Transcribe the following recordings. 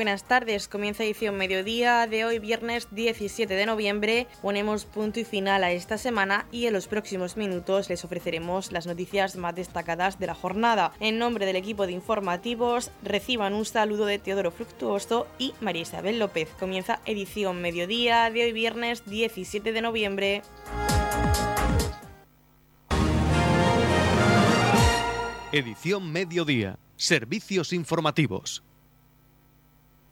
buenas tardes. Comienza edición mediodía de hoy, viernes 17 de noviembre. Ponemos punto y final a esta semana y en los próximos minutos les ofreceremos las noticias más destacadas de la jornada. En nombre del equipo de informativos, reciban un saludo de Teodoro Fructuoso y María Isabel López. Comienza edición mediodía de hoy, viernes 17 de noviembre. Edición mediodía. Servicios informativos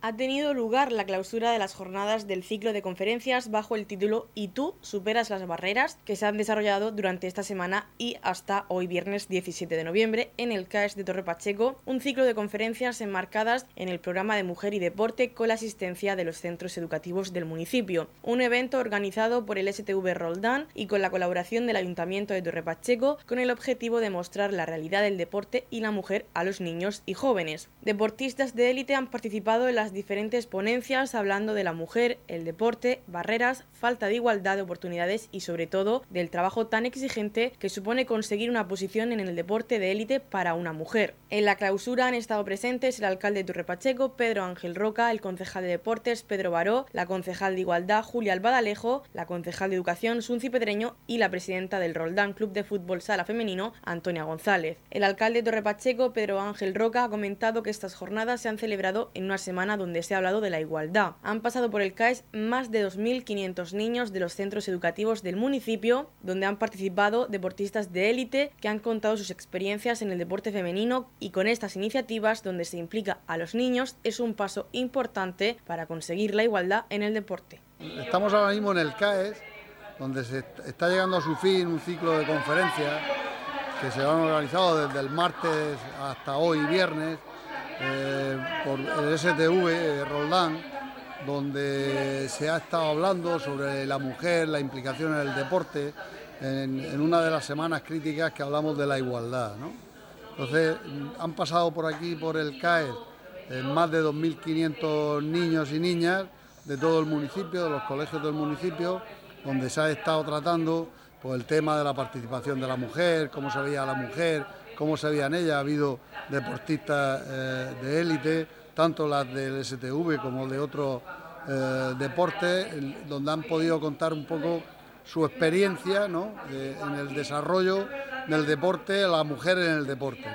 ha tenido lugar la clausura de las jornadas del ciclo de conferencias bajo el título Y tú superas las barreras que se han desarrollado durante esta semana y hasta hoy viernes 17 de noviembre en el CAES de Torre Pacheco, un ciclo de conferencias enmarcadas en el programa de Mujer y Deporte con la asistencia de los centros educativos del municipio, un evento organizado por el STV Roldán y con la colaboración del Ayuntamiento de Torre Pacheco con el objetivo de mostrar la realidad del deporte y la mujer a los niños y jóvenes. Deportistas de élite han participado en las diferentes ponencias hablando de la mujer, el deporte, barreras, falta de igualdad de oportunidades y sobre todo del trabajo tan exigente que supone conseguir una posición en el deporte de élite para una mujer. En la clausura han estado presentes el alcalde de Turrepacheco, Pedro Ángel Roca, el concejal de deportes, Pedro Baró, la concejal de igualdad, Julia Albadalejo, la concejal de educación, Sunci Pedreño y la presidenta del Roldán Club de Fútbol Sala Femenino, Antonia González. El alcalde de Torrepacheco, Pedro Ángel Roca, ha comentado que estas jornadas se han celebrado en una semana donde se ha hablado de la igualdad. Han pasado por el CAES más de 2.500 niños de los centros educativos del municipio, donde han participado deportistas de élite que han contado sus experiencias en el deporte femenino y con estas iniciativas donde se implica a los niños es un paso importante para conseguir la igualdad en el deporte. Estamos ahora mismo en el CAES, donde se está llegando a su fin un ciclo de conferencias que se han organizado desde el martes hasta hoy viernes eh, por el STV eh, Roldán, donde se ha estado hablando sobre la mujer, la implicación en el deporte, en, una de las semanas críticas que hablamos de la igualdad. Entonces, mm, han pasado por aquí, por el CAER, eh, más de 2.500 niños y niñas de todo el municipio, de los colegios del municipio, donde se ha estado tratando pues, el tema de la participación de la mujer, cómo se veía la mujer, cómo se veían ellas. Ha habido deportistas eh, de élite, tanto las del STV como de otros eh, deportes, donde han podido contar un poco su experiencia en el desarrollo del deporte, la mujer en el deporte.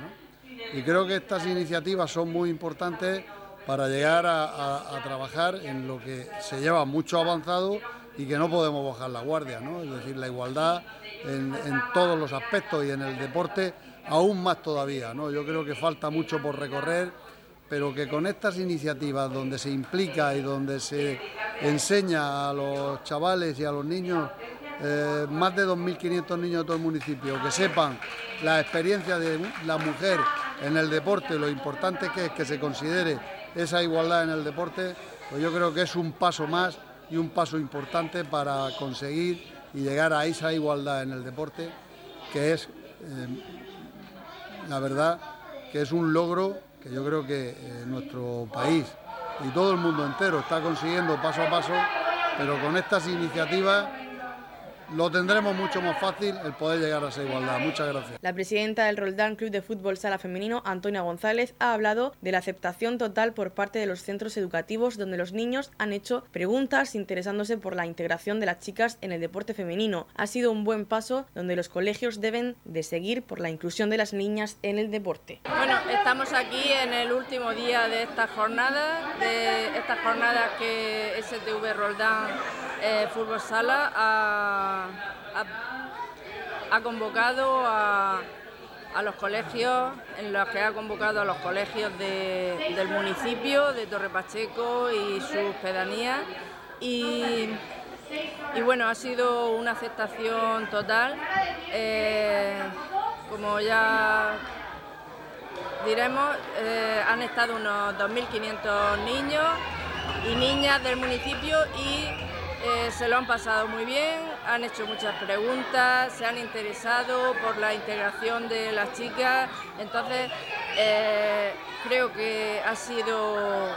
Y creo que estas iniciativas son muy importantes para llegar a, trabajar en lo que se lleva mucho avanzado y que no podemos bajar la guardia, es decir, la igualdad en, todos los aspectos y en el deporte aún más todavía. ¿no? Yo creo que falta mucho por recorrer, pero que con estas iniciativas donde se implica y donde se enseña a los chavales y a los niños, eh, más de 2.500 niños de todo el municipio, que sepan la experiencia de la mujer en el deporte, lo importante que es que se considere esa igualdad en el deporte, pues yo creo que es un paso más y un paso importante para conseguir y llegar a esa igualdad en el deporte, que es eh, la verdad que es un logro que yo creo que eh, nuestro país y todo el mundo entero está consiguiendo paso a paso, pero con estas iniciativas lo tendremos mucho más fácil el poder llegar a esa igualdad. Muchas gracias. La presidenta del Roldán Club de Fútbol Sala Femenino, Antonia González, ha hablado de la aceptación total por parte de los centros educativos donde los niños han hecho preguntas interesándose por la integración de las chicas en el deporte femenino. Ha sido un buen paso donde los colegios deben de seguir por la inclusión de las niñas en el deporte. Bueno, estamos aquí en el último día de esta jornada, de esta jornada que STV Roldán eh, Fútbol Sala ha, convocado a, los colegios, en los que ha convocado a los colegios del municipio, de Torre Pacheco y sus pedanías. Y, bueno, ha sido una aceptación total. Eh, como ya diremos, eh, han estado unos 2.500 niños y niñas del municipio y eh, se lo han pasado muy bien, han hecho muchas preguntas, se han interesado por la integración de las chicas, entonces eh, creo que ha sido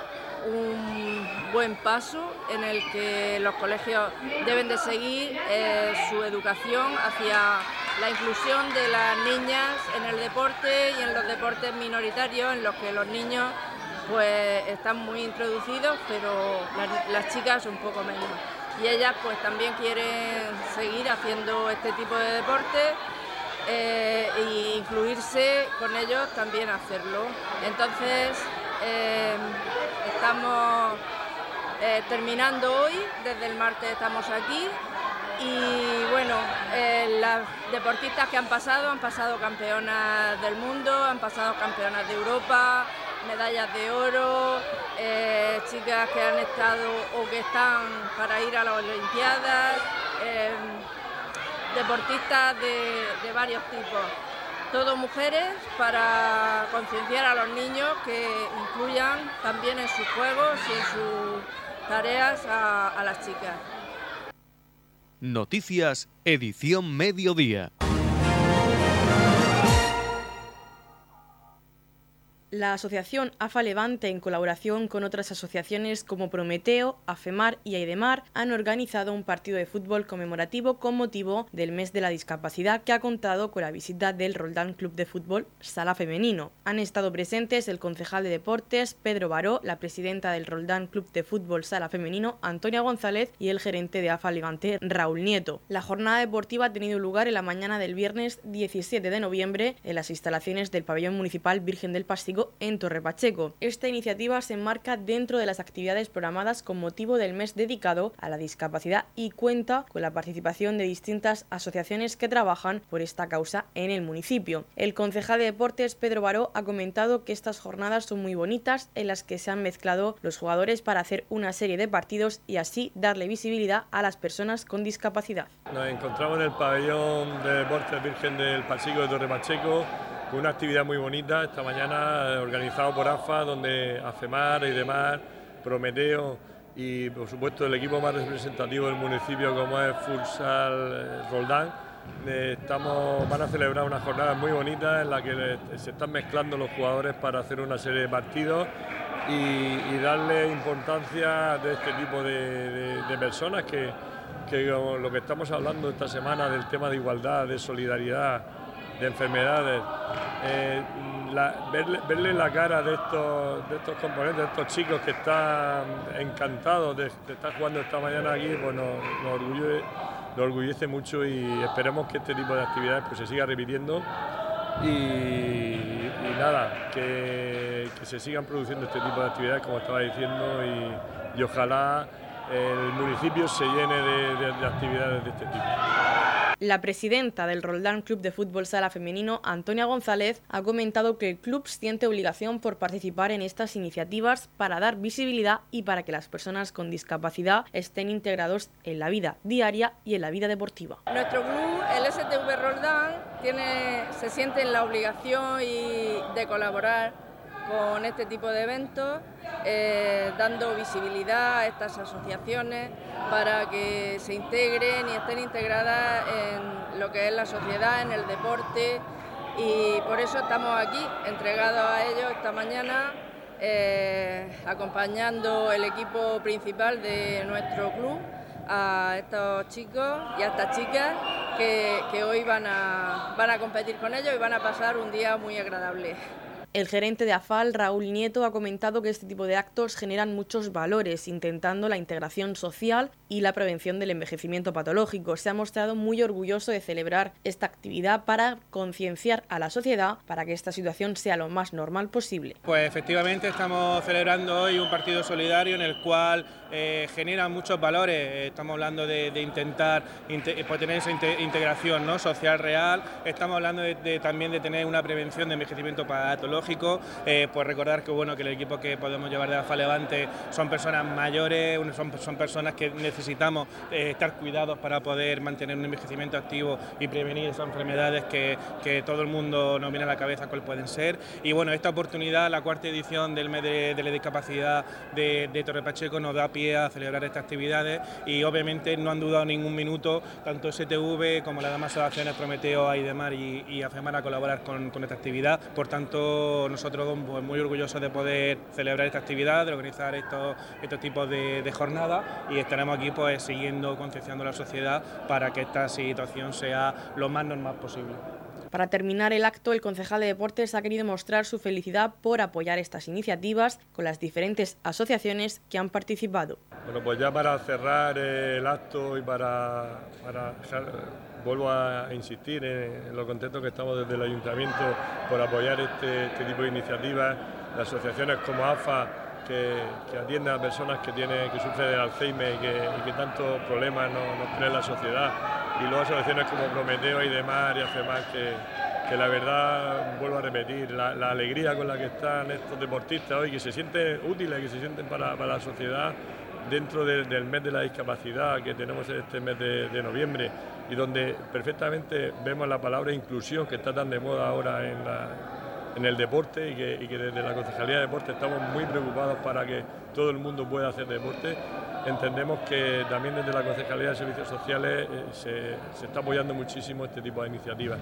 un buen paso en el que los colegios deben de seguir eh, su educación hacia la inclusión de las niñas en el deporte y en los deportes minoritarios en los que los niños pues están muy introducidos, pero las, chicas un poco menos. Y ellas pues también quieren seguir haciendo este tipo de deporte e incluirse con ellos también hacerlo. Entonces eh, estamos eh, terminando hoy, desde el martes estamos aquí y bueno, las deportistas que han pasado han pasado campeonas del mundo, han pasado campeonas de Europa, medallas de oro, eh, chicas que han estado o que están para ir a las Olimpiadas, eh, deportistas de, varios tipos. Todo mujeres para concienciar a los niños que incluyan también en sus juegos y en sus tareas a las chicas. Noticias, edición mediodía. La asociación AFA Levante, en colaboración con otras asociaciones como Prometeo, AFEMAR y Aidemar, han organizado un partido de fútbol conmemorativo con motivo del mes de la discapacidad que ha contado con la visita del Roldán Club de Fútbol Sala Femenino. Han estado presentes el concejal de deportes Pedro Baró, la presidenta del Roldán Club de Fútbol Sala Femenino Antonia González y el gerente de AFA Levante Raúl Nieto. La jornada deportiva ha tenido lugar en la mañana del viernes 17 de noviembre en las instalaciones del pabellón municipal Virgen del Pastigo en Torre Pacheco. Esta iniciativa se enmarca dentro de las actividades programadas con motivo del mes dedicado a la discapacidad y cuenta con la participación de distintas asociaciones que trabajan por esta causa en el municipio. El concejal de deportes Pedro Baró ha comentado que estas jornadas son muy bonitas en las que se han mezclado los jugadores para hacer una serie de partidos y así darle visibilidad a las personas con discapacidad. Nos encontramos en el pabellón de deportes Virgen del Pacheco de Torre Pacheco una actividad muy bonita esta mañana eh, organizado por AFA, donde AFEMAR y demás, Prometeo y por supuesto el equipo más representativo del municipio como es Futsal eh, Roldán. Eh, estamos, van a celebrar una jornada muy bonita en la que se están mezclando los jugadores para hacer una serie de partidos y, darle importancia de este tipo de, personas que, que lo que estamos hablando esta semana del tema de igualdad, de solidaridad, de enfermedades, eh, verle, la cara de estos, de estos componentes, de estos chicos que están encantados de, estar jugando esta mañana aquí, pues nos, orgullece, mucho y esperemos que este tipo de actividades pues, se siga repitiendo y, nada, que, se sigan produciendo este tipo de actividades como estaba diciendo y, ojalá el municipio se llene de actividades de este tipo. La presidenta del Roldán Club de Fútbol Sala Femenino, Antonia González, ha comentado que el club siente obligación por participar en estas iniciativas para dar visibilidad y para que las personas con discapacidad estén integrados en la vida diaria y en la vida deportiva. Nuestro club, el STV Roldán, tiene, se siente en la obligación de colaborar con este tipo de eventos, eh, dando visibilidad a estas asociaciones para que se integren y estén integradas en lo que es la sociedad, en el deporte y por eso estamos aquí entregados a ellos esta mañana. Eh, acompañando el equipo principal de nuestro club a estos chicos y a estas chicas que, que hoy van a, van a competir con ellos y van a pasar un día muy agradable. El gerente de AFAL, Raúl Nieto, ha comentado que este tipo de actos generan muchos valores, intentando la integración social y la prevención del envejecimiento patológico. Se ha mostrado muy orgulloso de celebrar esta actividad para concienciar a la sociedad para que esta situación sea lo más normal posible. Pues efectivamente estamos celebrando hoy un partido solidario en el cual eh, genera muchos valores. Estamos hablando de, intentar pues tener esa integración ¿no? social real. Estamos hablando de, también de tener una prevención de envejecimiento patológico eh, pues recordar que bueno que el equipo que podemos llevar de AFA Levante son personas mayores, son, son personas que necesitamos eh, estar cuidados para poder mantener un envejecimiento activo y prevenir esas enfermedades que, que, todo el mundo nos viene a la cabeza cuál pueden ser. Y bueno, esta oportunidad, la cuarta edición del mes de, la discapacidad de, de, Torre Pacheco nos da pie a celebrar estas actividades y obviamente no han dudado ningún minuto tanto STV como las demás asociaciones Prometeo, Aidemar y, y AFEMAR a colaborar con, con esta actividad. Por tanto, nosotros pues, muy orgullosos de poder celebrar esta actividad, de organizar estos, estos tipos de, jornadas y estaremos aquí pues siguiendo concienciando a la sociedad para que esta situación sea lo más normal posible. Para terminar el acto, el concejal de deportes ha querido mostrar su felicidad por apoyar estas iniciativas con las diferentes asociaciones que han participado. Bueno, pues ya para cerrar el acto y para, vuelvo a insistir en, lo contento que estamos desde el ayuntamiento por apoyar este, este tipo de iniciativas, las asociaciones como AFA que, atienden a personas que, tienen, que sufren de Alzheimer y que, tantos problemas nos, nos en la sociedad, y luego asociaciones como Prometeo y demás y AFEMAS que, que la verdad, vuelvo a repetir, la, alegría con la que están estos deportistas hoy, que se sienten útiles, que se sienten para, la sociedad dentro del mes de la discapacidad que tenemos en este mes de, noviembre y donde perfectamente vemos la palabra inclusión que está tan de moda ahora en, en el deporte y que, desde la Concejalía de Deporte estamos muy preocupados para que todo el mundo pueda hacer deporte. Entendemos que también desde la Concejalía de Servicios Sociales eh, se, está apoyando muchísimo este tipo de iniciativas.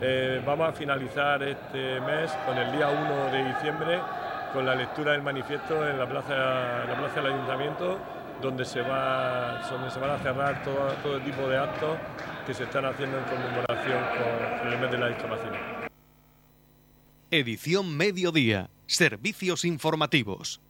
Eh, vamos a finalizar este mes con el día 1 de diciembre con la lectura del manifiesto en la plaza, la plaza del ayuntamiento donde se, va, donde se van a cerrar todo, todo tipo de actos que se están haciendo en conmemoración con el mes de la discapacidad. Edición Mediodía. Servicios informativos.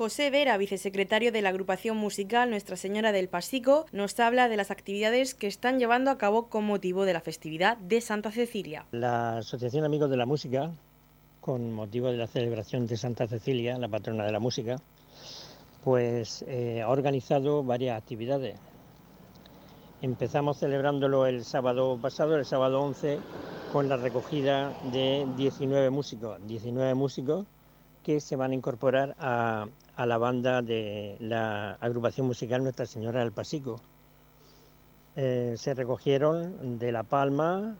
José Vera, vicesecretario de la agrupación musical Nuestra Señora del Pasico, nos habla de las actividades que están llevando a cabo con motivo de la festividad de Santa Cecilia. La Asociación Amigos de la Música, con motivo de la celebración de Santa Cecilia, la patrona de la música, pues eh, ha organizado varias actividades. Empezamos celebrándolo el sábado pasado, el sábado 11, con la recogida de 19 músicos, 19 músicos que se van a incorporar a, la banda de la agrupación musical Nuestra Señora del Pasico. Eh, se recogieron de La Palma,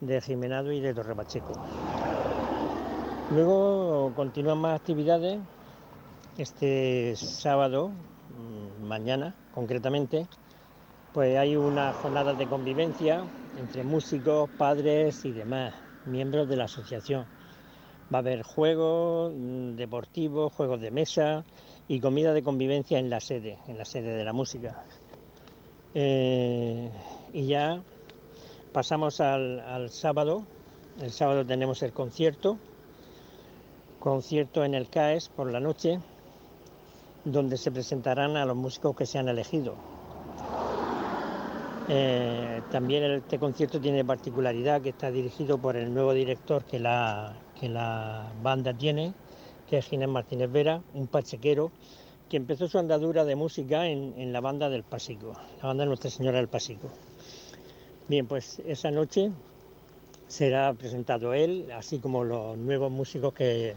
de Jimenado y de Torre Pacheco. Luego continúan más actividades. Este sábado, mm, mañana concretamente, pues hay una jornada de convivencia entre músicos, padres y demás miembros de la asociación Va a haber juegos mm, deportivos, juegos de mesa y comida de convivencia en la sede, en la sede de la música. Eh, y ya pasamos al, sábado. El sábado tenemos el concierto, concierto en el CAES por la noche, donde se presentarán a los músicos que se han elegido. Eh, también este concierto tiene particularidad que está dirigido por el nuevo director que la, que la banda tiene, que es Ginés Martínez Vera, un pachequero que empezó su andadura de música en, la banda del Pasico, la banda de Nuestra Señora del Pasico. Bien, pues esa noche será presentado él, así como los nuevos músicos que,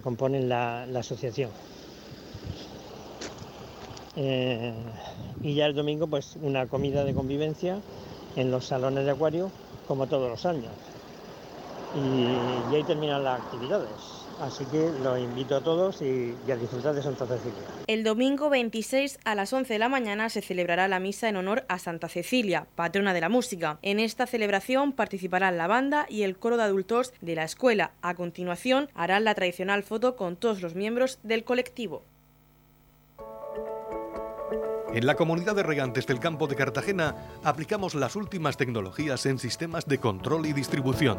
componen la, asociación. Eh, y ya el domingo, pues una comida de convivencia en los salones de acuario, como todos los años y, ahí terminan las actividades. Así que los invito a todos y, a disfrutar de Santa Cecilia. El domingo 26 a las 11 de la mañana se celebrará la misa en honor a Santa Cecilia, patrona de la música. En esta celebración participarán la banda y el coro de adultos de la escuela. A continuación harán la tradicional foto con todos los miembros del colectivo. En la comunidad de regantes del campo de Cartagena aplicamos las últimas tecnologías en sistemas de control y distribución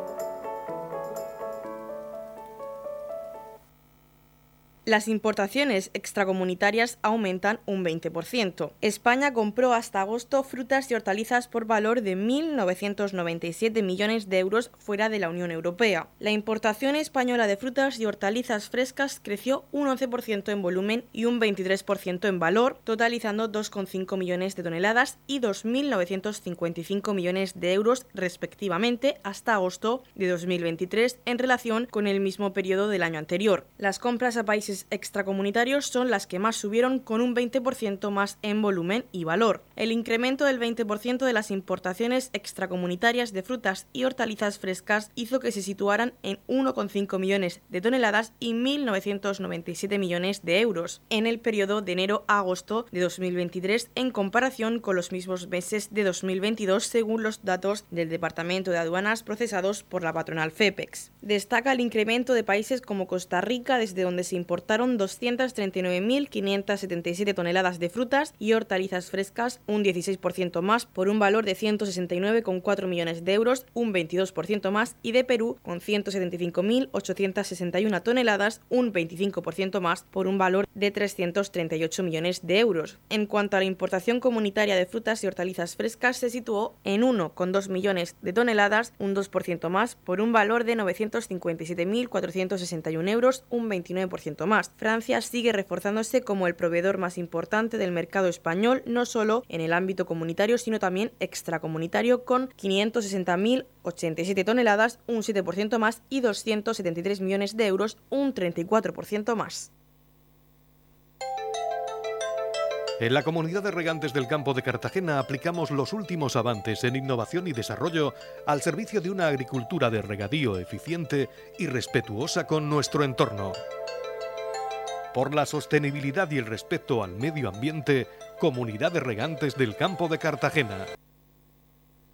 Las importaciones extracomunitarias aumentan un 20%. España compró hasta agosto frutas y hortalizas por valor de 1.997 millones de euros fuera de la Unión Europea. La importación española de frutas y hortalizas frescas creció un 11% en volumen y un 23% en valor, totalizando 2,5 millones de toneladas y 2.955 millones de euros respectivamente hasta agosto de 2023 en relación con el mismo periodo del año anterior. Las compras a países extracomunitarios son las que más subieron con un 20% más en volumen y valor. El incremento del 20% de las importaciones extracomunitarias de frutas y hortalizas frescas hizo que se situaran en 1,5 millones de toneladas y 1.997 millones de euros en el periodo de enero a agosto de 2023 en comparación con los mismos meses de 2022 según los datos del Departamento de Aduanas procesados por la patronal FEPEX. Destaca el incremento de países como Costa Rica desde donde se importaron 239.577 toneladas de frutas y hortalizas frescas, un 16% más por un valor de 169,4 millones de euros, un 22% más, y de Perú con 175.861 toneladas, un 25% más por un valor de 338 millones de euros. En cuanto a la importación comunitaria de frutas y hortalizas frescas, se situó en 1,2 millones de toneladas, un 2% más, por un valor de 957.461 euros, un 29% más. Francia sigue reforzándose como el proveedor más importante del mercado español, no solo en el ámbito comunitario, sino también extracomunitario, con 560.087 toneladas, un 7% más, y 273 millones de euros, un 34% más. En la comunidad de regantes del campo de Cartagena aplicamos los últimos avances en innovación y desarrollo al servicio de una agricultura de regadío eficiente y respetuosa con nuestro entorno. Por la sostenibilidad y el respeto al medio ambiente, Comunidad de Regantes del Campo de Cartagena.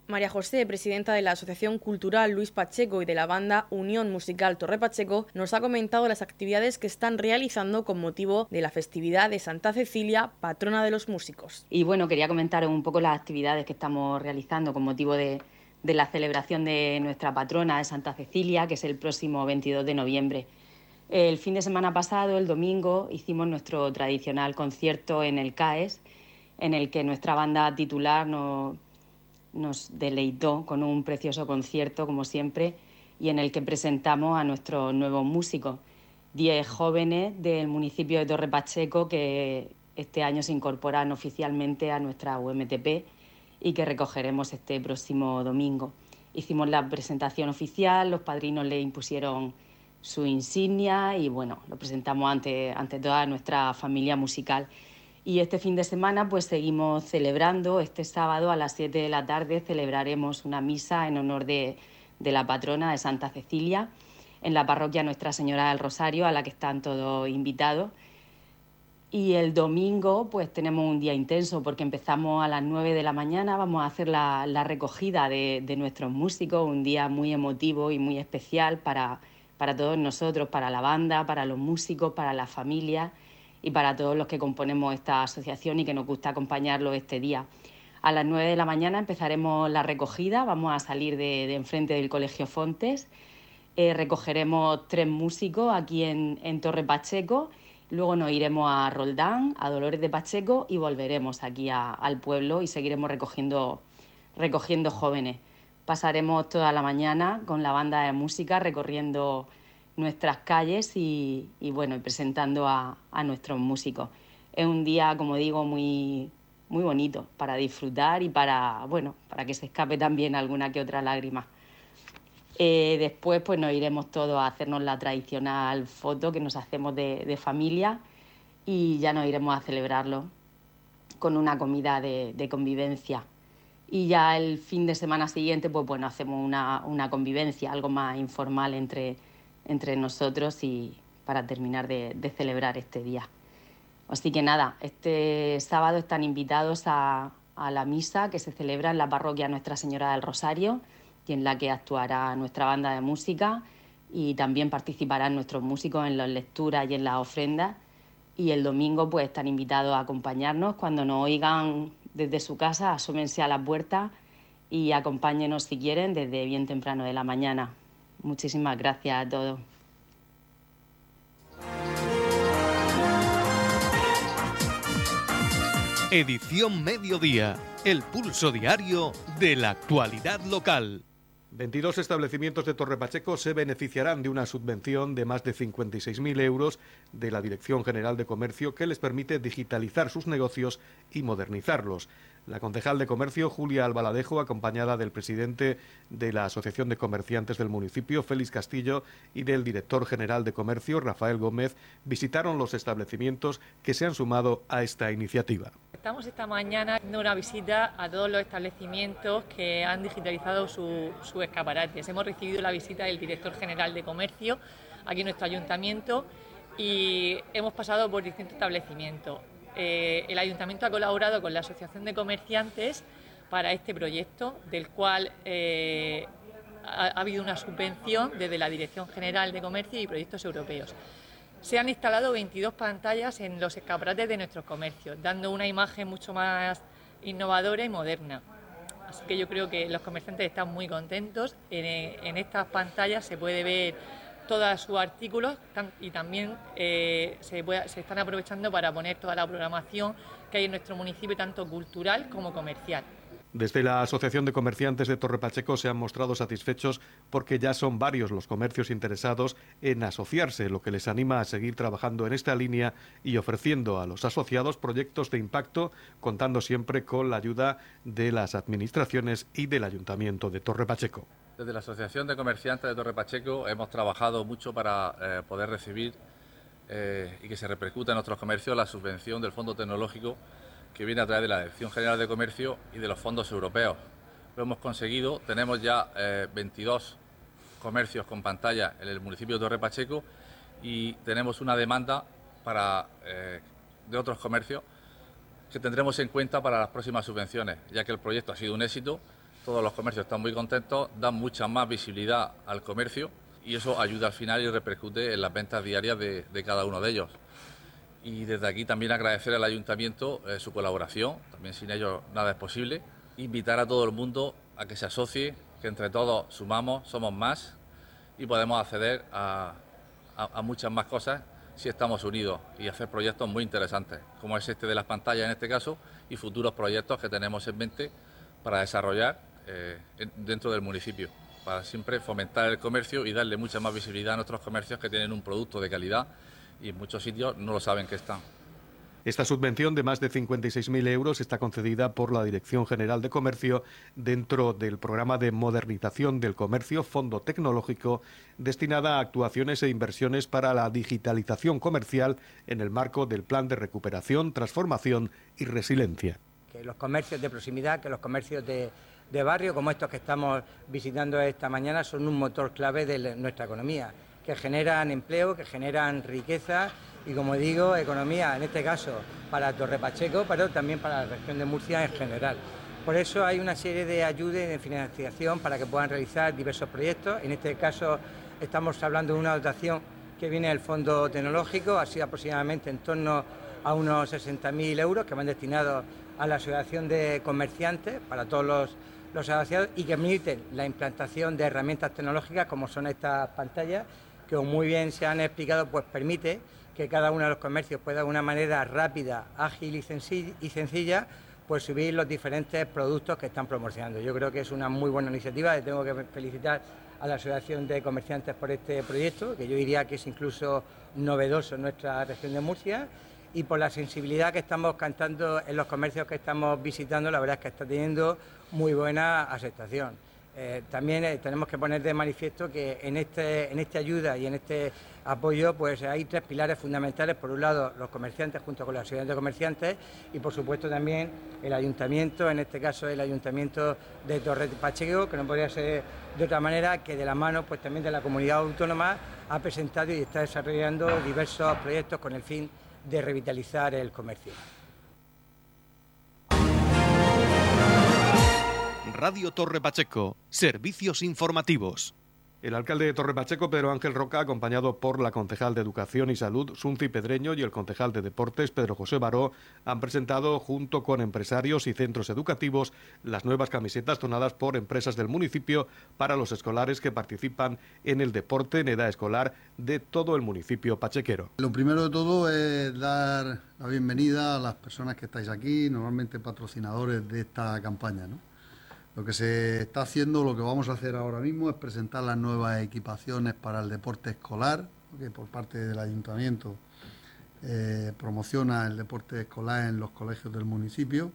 María José, presidenta de la Asociación Cultural Luis Pacheco y de la banda Unión Musical Torre Pacheco, nos ha comentado las actividades que están realizando con motivo de la festividad de Santa Cecilia, patrona de los músicos. Y bueno, quería comentar un poco las actividades que estamos realizando con motivo de, de la celebración de nuestra patrona de Santa Cecilia, que es el próximo 22 de noviembre. El fin de semana pasado, el domingo, hicimos nuestro tradicional concierto en el CAES, en el que nuestra banda titular nos deleitó con un precioso concierto, como siempre, y en el que presentamos a nuestros nuevos músicos, diez jóvenes del municipio de Torre Pacheco que este año se incorporan oficialmente a nuestra UMTP y que recogeremos este próximo domingo. Hicimos la presentación oficial, los padrinos le impusieron su insignia y bueno, lo presentamos ante, ante toda nuestra familia musical. Y este fin de semana pues seguimos celebrando. Este sábado a las 7 de la tarde celebraremos una misa en honor de, de la patrona de Santa Cecilia en la parroquia Nuestra Señora del Rosario, a la que están todos invitados. Y el domingo pues tenemos un día intenso porque empezamos a las 9 de la mañana, vamos a hacer la, la recogida de, de, nuestros músicos, un día muy emotivo y muy especial para, para todos nosotros, para la banda, para los músicos, para la familia y para todos los que componemos esta asociación y que nos gusta acompañarlo este día. A las 9 de la mañana empezaremos la recogida, vamos a salir de, enfrente del Colegio Fontes, eh, recogeremos tres músicos aquí en, Torre Pacheco, luego nos iremos a Roldán, a Dolores de Pacheco y volveremos aquí al pueblo y seguiremos recogiendo jóvenes. Pasaremos toda la mañana con la banda de música recorriendo nuestras calles y, bueno, presentando a, nuestros músicos. Es un día, como digo, muy, muy bonito para disfrutar y para, bueno, para que se escape también alguna que otra lágrima. Eh, después pues nos iremos todos a hacernos la tradicional foto que nos hacemos de, de familia y ya nos iremos a celebrarlo con una comida de, convivencia. Y ya el fin de semana siguiente, pues bueno, hacemos una, una convivencia, algo más informal entre, entre nosotros y para terminar de, celebrar este día. Así que nada, este sábado están invitados a, a, la misa que se celebra en la parroquia Nuestra Señora del Rosario y en la que actuará nuestra banda de música y también participarán nuestros músicos en las lecturas y en las ofrendas. Y el domingo pues están invitados a acompañarnos cuando nos oigan desde su casa, asómense a la puerta y acompáñenos si quieren desde bien temprano de la mañana. Muchísimas gracias a todos. Edición Mediodía, el pulso diario de la actualidad local. 22 establecimientos de Torre Pacheco se beneficiarán de una subvención de más de 56.000 euros de la Dirección General de Comercio que les permite digitalizar sus negocios y modernizarlos. La concejal de Comercio, Julia Albaladejo, acompañada del presidente de la Asociación de Comerciantes del municipio, Félix Castillo, y del director general de Comercio, Rafael Gómez, visitaron los establecimientos que se han sumado a esta iniciativa. Estamos esta mañana haciendo una visita a todos los establecimientos que han digitalizado sus escaparates. Hemos recibido la visita del director general de Comercio aquí en nuestro ayuntamiento y hemos pasado por distintos establecimientos. Eh, el ayuntamiento ha colaborado con la Asociación de Comerciantes para este proyecto, del cual eh, ha, habido una subvención desde la Dirección General de Comercio y Proyectos Europeos. Se han instalado 22 pantallas en los escaparates de nuestros comercios, dando una imagen mucho más innovadora y moderna. Así que yo creo que los comerciantes están muy contentos. en estas pantallas se puede ver todos sus artículos y también eh, se, se están aprovechando para poner toda la programación que hay en nuestro municipio, tanto cultural como comercial. Desde la Asociación de Comerciantes de Torre Pacheco se han mostrado satisfechos porque ya son varios los comercios interesados en asociarse, lo que les anima a seguir trabajando en esta línea y ofreciendo a los asociados proyectos de impacto, contando siempre con la ayuda de las administraciones y del Ayuntamiento de Torre Pacheco. Desde la Asociación de Comerciantes de Torre Pacheco hemos trabajado mucho para eh, poder recibir eh, y que se repercuta en nuestros comercios la subvención del Fondo Tecnológico que viene a través de la Dirección General de Comercio y de los fondos europeos. Lo hemos conseguido, tenemos ya 22 eh, comercios con pantalla en el municipio de Torre Pacheco y tenemos una demanda para, de otros comercios que tendremos en cuenta para las próximas subvenciones, ya que el proyecto ha sido un éxito todos los comercios están muy contentos, dan mucha más visibilidad al comercio y eso ayuda al final y repercute en las ventas diarias de, cada uno de ellos. Y desde aquí también agradecer al ayuntamiento eh, su colaboración, también sin ellos nada es posible. Invitar a todo el mundo a que se asocie, que entre todos sumamos, somos más y podemos acceder a, a muchas más cosas si estamos unidos y hacer proyectos muy interesantes, como es este de las pantallas en este caso, y futuros proyectos que tenemos en mente para desarrollar eh, dentro del municipio, para siempre fomentar el comercio y darle mucha más visibilidad a nuestros comercios que tienen un producto de calidad y en muchos sitios no lo saben que están. Esta subvención de más de 56.000 euros está concedida por la Dirección General de Comercio dentro del programa de modernización del comercio Fondo Tecnológico destinada a actuaciones e inversiones para la digitalización comercial en el marco del Plan de Recuperación, Transformación y Resiliencia. Que los comercios de proximidad, que los comercios de, de barrio como estos que estamos visitando esta mañana son un motor clave de nuestra economía, que generan empleo, que generan riqueza y, como digo, economía, en este caso para Torre Pacheco, pero también para la región de Murcia en general. Por eso hay una serie de ayudas y de financiación para que puedan realizar diversos proyectos. En este caso estamos hablando de una dotación que viene del Fondo Tecnológico, ha sido aproximadamente en torno a unos 60.000 euros que van destinados a la Asociación de Comerciantes para todos los los asociados y que permiten la implantación de herramientas tecnológicas como son estas pantallas, que muy bien se han explicado, pues permite que cada uno de los comercios pueda de una manera rápida, ágil y, sencilla, pues subir los diferentes productos que están promocionando. Yo creo que es una muy buena iniciativa, y tengo que felicitar a la Asociación de Comerciantes por este proyecto, que yo diría que es incluso novedoso en nuestra región de Murcia y por la sensibilidad que estamos cantando en los comercios que estamos visitando, la verdad es que está teniendo muy buena aceptación. Eh, también eh, tenemos que poner de manifiesto que en, este, en esta ayuda y en este apoyo pues hay tres pilares fundamentales. Por un lado, los comerciantes junto con la sociedad de comerciantes y por supuesto también el ayuntamiento, en este caso el ayuntamiento de Torre Pacheco, que no podría ser de otra manera que de la mano pues también de la comunidad autónoma ha presentado y está desarrollando diversos proyectos con el fin de revitalizar el comercio. Radio Torre Pacheco, servicios informativos. El alcalde de Torre Pacheco, Pedro Ángel Roca, acompañado por la concejal de Educación y Salud, Sunci Pedreño, y el concejal de Deportes, Pedro José Baró, han presentado, junto con empresarios y centros educativos, las nuevas camisetas donadas por empresas del municipio para los escolares que participan en el deporte en edad escolar de todo el municipio pachequero. Lo primero de todo es dar la bienvenida a las personas que estáis aquí, normalmente patrocinadores de esta campaña. ¿no? Lo que se está haciendo, lo que vamos a hacer ahora mismo es presentar las nuevas equipaciones para el deporte escolar, que por parte del ayuntamiento eh, promociona el deporte escolar en los colegios del municipio,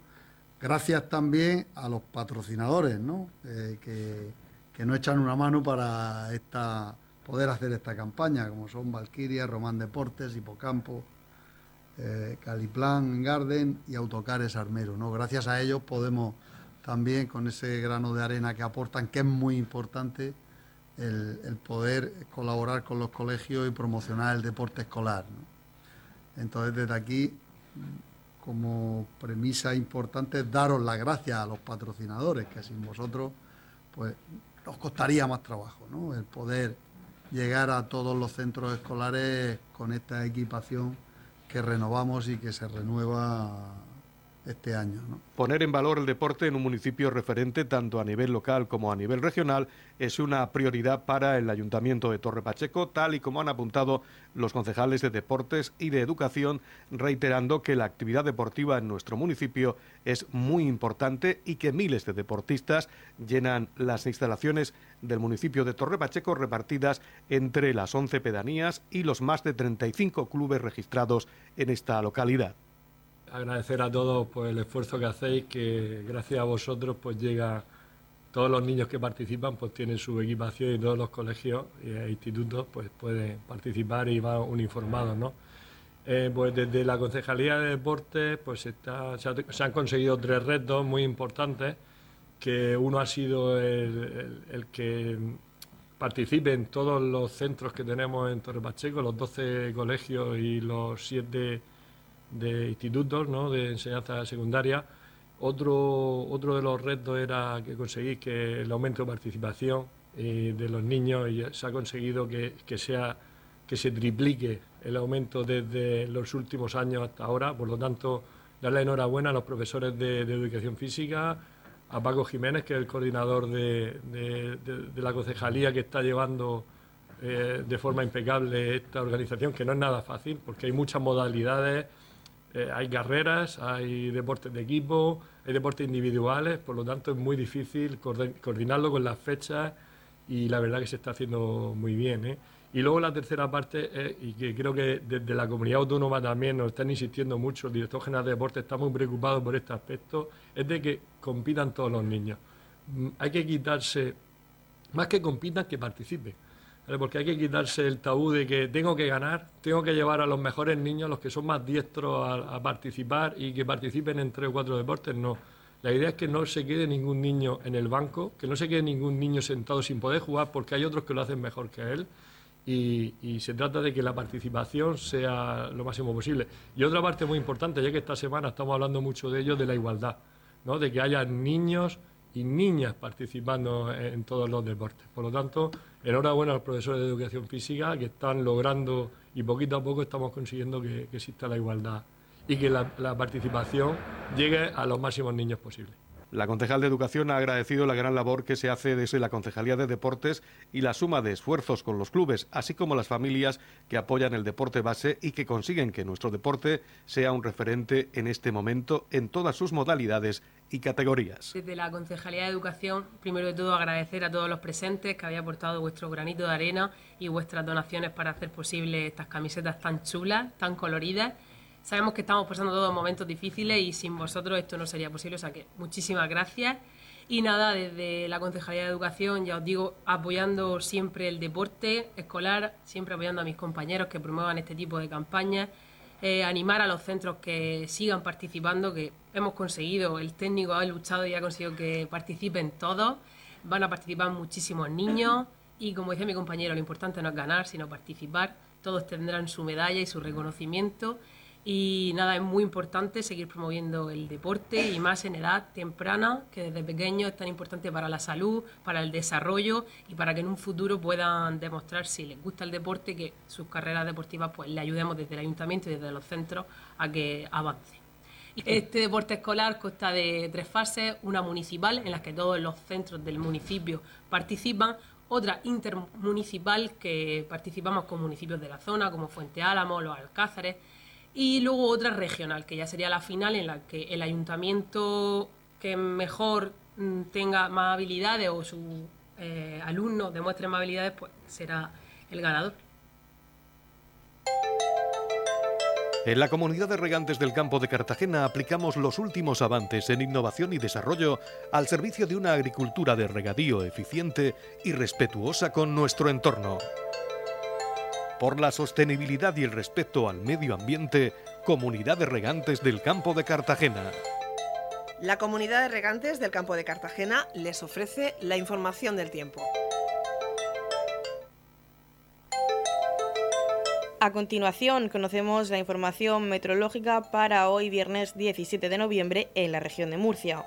Gracias también a los patrocinadores, ¿no? Eh, que, que nos echan una mano para esta, poder hacer esta campaña, como son Valkyria, Román Deportes, Hipocampo, eh, Caliplan Garden y Autocares Armero. ¿no? Gracias a ellos podemos también, con ese grano de arena que aportan, que es muy importante, el, poder colaborar con los colegios y promocionar el deporte escolar. Entonces, desde aquí, como premisa importante, daros las gracias a los patrocinadores, que sin vosotros, pues nos costaría más trabajo, ¿no? El poder llegar a todos los centros escolares con esta equipación que renovamos y que se renueva este año. Poner en valor el deporte en un municipio referente tanto a nivel local como a nivel regional es una prioridad para el Ayuntamiento de Torre Pacheco, tal y como han apuntado los concejales de Deportes y de Educación, reiterando que la actividad deportiva en nuestro municipio es muy importante y que miles de deportistas llenan las instalaciones del municipio de Torre Pacheco repartidas entre las 11 pedanías y los más de 35 clubes registrados en esta localidad agradecer a todos pues, el esfuerzo que hacéis, que gracias a vosotros pues llega todos los niños que participan pues tienen su equipación y todos los colegios e institutos pues pueden participar y van uniformados, ¿no? Eh, pues desde la Concejalía de Deportes pues se, han conseguido tres retos muy importantes, que uno ha sido el, el, que participe en todos los centros que tenemos en Torre Pacheco, los 12 colegios y los 7 de institutos ¿no? de enseñanza secundaria. Otro, otro de los retos era que conseguir que el aumento de participación eh, de los niños se ha conseguido que, que, sea, que se triplique el aumento desde los últimos años hasta ahora. Por lo tanto, darle enhorabuena a los profesores de, educación física, a Paco Jiménez, que es el coordinador de, de la concejalía que está llevando eh, de forma impecable esta organización, que no es nada fácil, porque hay muchas modalidades eh, hay carreras, hay deportes de equipo, hay deportes individuales, por lo tanto es muy difícil coordinarlo con las fechas y la verdad que se está haciendo muy bien. ¿eh? Y luego la tercera parte, y que creo que desde la comunidad autónoma también nos están insistiendo mucho, el director general de deportes está muy preocupado por este aspecto, es de que compitan todos los niños. Mm, hay que quitarse, más que compitan, que participen porque hay que quitarse el tabú de que tengo que ganar, tengo que llevar a los mejores niños, los que son más diestros, a, participar y que participen en tres o cuatro deportes. No. La idea es que no se quede ningún niño en el banco, que no se quede ningún niño sentado sin poder jugar, porque hay otros que lo hacen mejor que él. Y, y, se trata de que la participación sea lo máximo posible. Y otra parte muy importante, ya que esta semana estamos hablando mucho de ello, de la igualdad, ¿no? de que haya niños y niñas participando en todos los deportes. Por lo tanto, enhorabuena a los profesores de educación física que están logrando y poquito a poco estamos consiguiendo que, exista la igualdad y que la participación llegue a los máximos niños posibles. La concejal de Educación ha agradecido la gran labor que se hace desde la Concejalía de Deportes y la suma de esfuerzos con los clubes, así como las familias que apoyan el deporte base y que consiguen que nuestro deporte sea un referente en este momento en todas sus modalidades y categorías. Desde la Concejalía de Educación, primero de todo agradecer a todos los presentes que habéis aportado vuestro granito de arena y vuestras donaciones para hacer posible estas camisetas tan chulas, tan coloridas Sabemos que estamos pasando todos momentos difíciles y sin vosotros esto no sería posible, o sea que muchísimas gracias. Y nada, desde la Concejalía de Educación, ya os digo, apoyando siempre el deporte escolar, siempre apoyando a mis compañeros que promuevan este tipo de campañas, eh, animar a los centros que sigan participando, que hemos conseguido, el técnico ha luchado y ha conseguido que participen todos, van a participar muchísimos niños y como decía mi compañero, lo importante no es ganar, sino participar, todos tendrán su medalla y su reconocimiento y nada, es muy importante seguir promoviendo el deporte y más en edad temprana, que desde pequeño es tan importante para la salud, para el desarrollo y para que en un futuro puedan demostrar si les gusta el deporte, que sus carreras deportivas pues le ayudemos desde el ayuntamiento y desde los centros a que avance. Este deporte escolar consta de tres fases, una municipal en la que todos los centros del municipio participan, otra intermunicipal que participamos con municipios de la zona como Fuente Álamo, Los Alcázares, y luego otra regional, que ya sería la final en la que el ayuntamiento que mejor mm, tenga más habilidades o su eh, alumno demuestre más habilidades, pues será el ganador. En la comunidad de regantes del campo de Cartagena aplicamos los últimos avances en innovación y desarrollo al servicio de una agricultura de regadío eficiente y respetuosa con nuestro entorno. Por la sostenibilidad y el respeto al medio ambiente, Comunidad de Regantes del Campo de Cartagena. La comunidad de regantes del campo de Cartagena les ofrece la información del tiempo. A continuación, conocemos la información meteorológica para hoy, viernes 17 de noviembre, en la región de Murcia.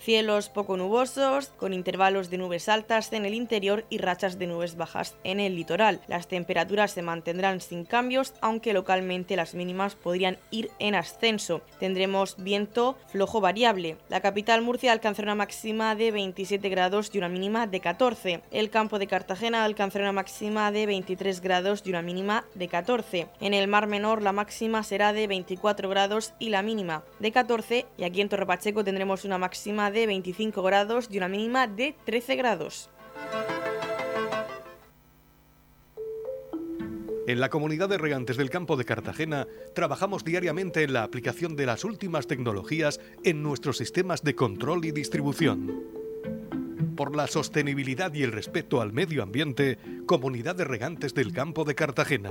Cielos poco nubosos, con intervalos de nubes altas en el interior y rachas de nubes bajas en el litoral. Las temperaturas se mantendrán sin cambios, aunque localmente las mínimas podrían ir en ascenso. Tendremos viento flojo variable. La capital Murcia alcanzará una máxima de 27 grados y una mínima de 14. El campo de Cartagena alcanzará una máxima de 23 grados y una mínima de 14. En el Mar Menor la máxima será de 24 grados y la mínima de 14 y aquí en Torre Pacheco tendremos una máxima de 25 grados y una mínima de 13 grados. En la comunidad de regantes del campo de Cartagena trabajamos diariamente en la aplicación de las últimas tecnologías en nuestros sistemas de control y distribución. Por la sostenibilidad y el respeto al medio ambiente, Comunidad de Regantes del Campo de Cartagena.